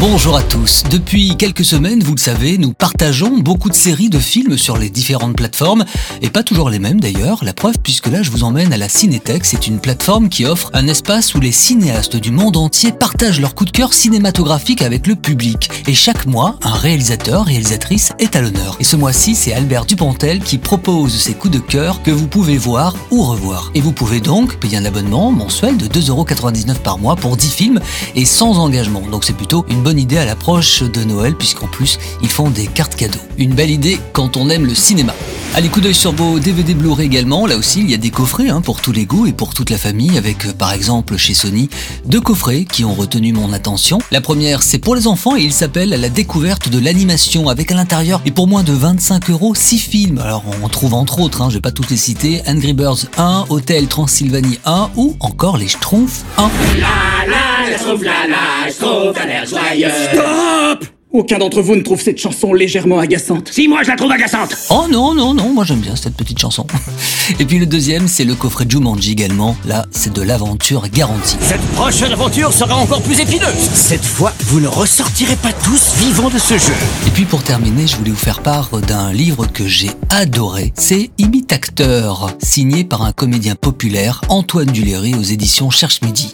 Bonjour à tous. Depuis quelques semaines, vous le savez, nous partageons beaucoup de séries de films sur les différentes plateformes, et pas toujours les mêmes d'ailleurs. La preuve, puisque là, je vous emmène à la Cinétech. C'est une plateforme qui offre un espace où les cinéastes du monde entier partagent leur coup de cœur cinématographique avec le public. Et chaque mois, un réalisateur, réalisatrice est à l'honneur. Et ce mois-ci, c'est Albert Dupontel qui propose ses coups de cœur que vous pouvez voir ou revoir. Et vous pouvez donc payer un abonnement mensuel de 2,99€ par mois pour 10 films et sans engagement. Donc c'est plutôt une bonne idée à l'approche de Noël puisqu'en plus ils font des cartes cadeaux. Une belle idée quand on aime le cinéma. Allez, coup d'œil sur vos DVD Blu-ray également. Là aussi, il y a des coffrets hein, pour tous les goûts et pour toute la famille, avec euh, par exemple chez Sony deux coffrets qui ont retenu mon attention. La première, c'est pour les enfants et il s'appelle La découverte de l'animation, avec à l'intérieur et pour moins de 25 euros 6 films. Alors on trouve entre autres, hein, je vais pas toutes les citer, Angry Birds 1, Hotel Transylvanie 1 ou encore Les Schtroumpfs 1. Stop Aucun d'entre vous ne trouve cette chanson légèrement agaçante. Si moi je la trouve agaçante Oh non, non, non, moi j'aime bien cette petite chanson. Et puis le deuxième, c'est le coffret Jumanji également. Là, c'est de l'aventure garantie. Cette prochaine aventure sera encore plus épineuse Cette fois, vous ne ressortirez pas tous vivants de ce jeu Et puis pour terminer, je voulais vous faire part d'un livre que j'ai adoré. C'est Imitateur, signé par un comédien populaire, Antoine Duléry, aux éditions Cherche Midi.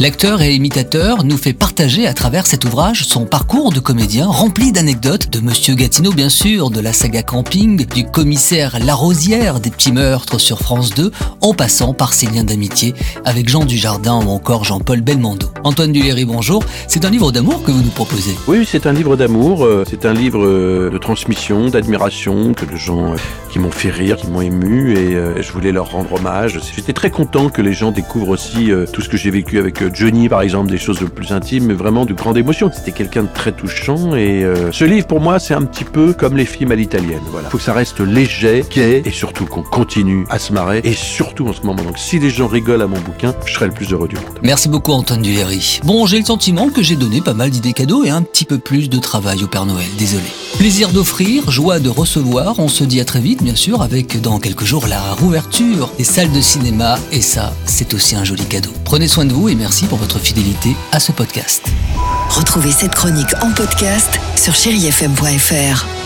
L'acteur et imitateur nous fait partager à travers cet ouvrage son parcours de comédien rempli d'anecdotes de Monsieur Gatineau bien sûr, de la saga camping, du commissaire Larosière des petits meurtres sur France 2, en passant par ses liens d'amitié avec Jean Dujardin ou encore Jean-Paul Belmondo. Antoine Duléry, bonjour. C'est un livre d'amour que vous nous proposez. Oui, c'est un livre d'amour, euh, c'est un livre euh, de transmission, d'admiration, que de gens euh, qui m'ont fait rire, qui m'ont ému, et je voulais leur rendre hommage. J'étais très content que les gens découvrent aussi tout ce que j'ai vécu avec Johnny, par exemple, des choses le plus intimes, mais vraiment de grande émotion. C'était quelqu'un de très touchant, et ce livre, pour moi, c'est un petit peu comme les films à l'italienne. Voilà, faut que ça reste léger, gai, et surtout qu'on continue à se marrer, et surtout en ce moment. Donc, si les gens rigolent à mon bouquin, je serai le plus heureux du monde. Merci beaucoup Antoine Duléry. Bon, j'ai le sentiment que j'ai donné pas mal d'idées cadeaux et un petit peu plus de travail au Père Noël, désolé. Plaisir d'offrir, joie de recevoir, on se dit à très vite bien sûr avec dans quelques jours la rouverture des salles de cinéma et ça c'est aussi un joli cadeau. Prenez soin de vous et merci pour votre fidélité à ce podcast. Retrouvez cette chronique en podcast sur chérifm.fr.